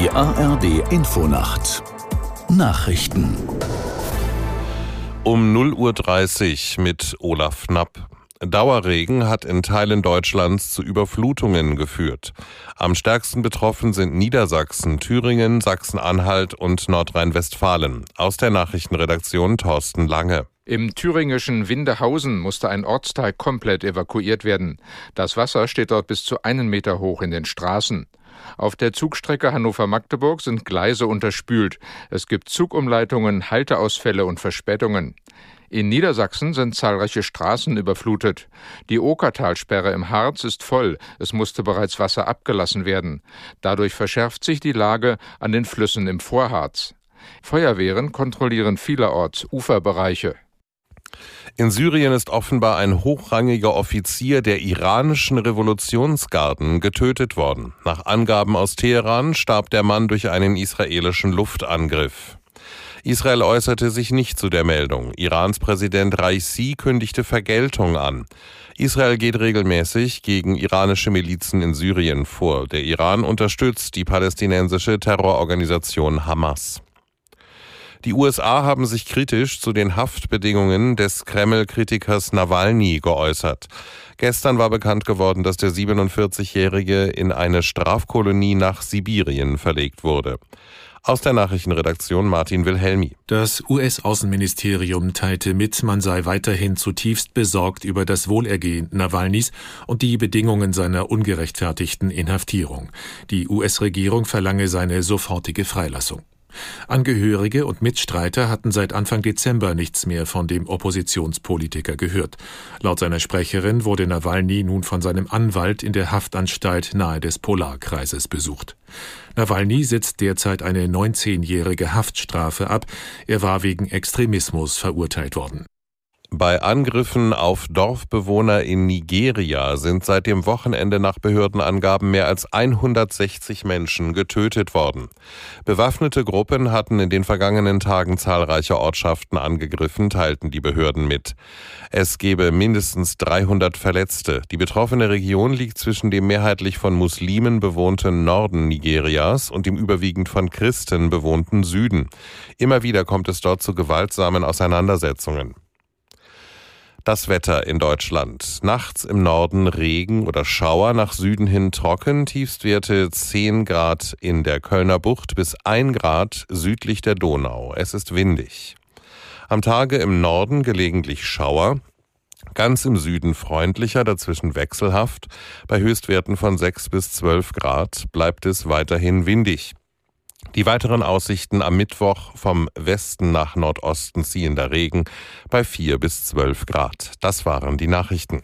Die ARD Infonacht Nachrichten um 0.30 Uhr mit Olaf Knapp. Dauerregen hat in Teilen Deutschlands zu Überflutungen geführt. Am stärksten betroffen sind Niedersachsen, Thüringen, Sachsen-Anhalt und Nordrhein-Westfalen. Aus der Nachrichtenredaktion Thorsten Lange. Im thüringischen Windehausen musste ein Ortsteil komplett evakuiert werden. Das Wasser steht dort bis zu einen Meter hoch in den Straßen. Auf der Zugstrecke Hannover-Magdeburg sind Gleise unterspült. Es gibt Zugumleitungen, Halteausfälle und Verspätungen. In Niedersachsen sind zahlreiche Straßen überflutet. Die Okertalsperre im Harz ist voll. Es musste bereits Wasser abgelassen werden. Dadurch verschärft sich die Lage an den Flüssen im Vorharz. Feuerwehren kontrollieren vielerorts Uferbereiche. In Syrien ist offenbar ein hochrangiger Offizier der iranischen Revolutionsgarden getötet worden. Nach Angaben aus Teheran starb der Mann durch einen israelischen Luftangriff. Israel äußerte sich nicht zu der Meldung. Irans Präsident Raisi kündigte Vergeltung an. Israel geht regelmäßig gegen iranische Milizen in Syrien vor. Der Iran unterstützt die palästinensische Terrororganisation Hamas. Die USA haben sich kritisch zu den Haftbedingungen des Kreml-Kritikers Nawalny geäußert. Gestern war bekannt geworden, dass der 47-Jährige in eine Strafkolonie nach Sibirien verlegt wurde. Aus der Nachrichtenredaktion Martin Wilhelmi. Das US-Außenministerium teilte mit, man sei weiterhin zutiefst besorgt über das Wohlergehen Nawalnys und die Bedingungen seiner ungerechtfertigten Inhaftierung. Die US-Regierung verlange seine sofortige Freilassung. Angehörige und Mitstreiter hatten seit Anfang Dezember nichts mehr von dem Oppositionspolitiker gehört. Laut seiner Sprecherin wurde Nawalny nun von seinem Anwalt in der Haftanstalt nahe des Polarkreises besucht. Nawalny sitzt derzeit eine 19-jährige Haftstrafe ab. Er war wegen Extremismus verurteilt worden. Bei Angriffen auf Dorfbewohner in Nigeria sind seit dem Wochenende nach Behördenangaben mehr als 160 Menschen getötet worden. Bewaffnete Gruppen hatten in den vergangenen Tagen zahlreiche Ortschaften angegriffen, teilten die Behörden mit. Es gebe mindestens 300 Verletzte. Die betroffene Region liegt zwischen dem mehrheitlich von Muslimen bewohnten Norden Nigerias und dem überwiegend von Christen bewohnten Süden. Immer wieder kommt es dort zu gewaltsamen Auseinandersetzungen. Das Wetter in Deutschland. Nachts im Norden Regen oder Schauer, nach Süden hin trocken, Tiefstwerte 10 Grad in der Kölner Bucht bis 1 Grad südlich der Donau. Es ist windig. Am Tage im Norden gelegentlich Schauer, ganz im Süden freundlicher, dazwischen wechselhaft. Bei Höchstwerten von 6 bis 12 Grad bleibt es weiterhin windig. Die weiteren Aussichten am Mittwoch vom Westen nach Nordosten ziehender Regen bei 4 bis 12 Grad. Das waren die Nachrichten.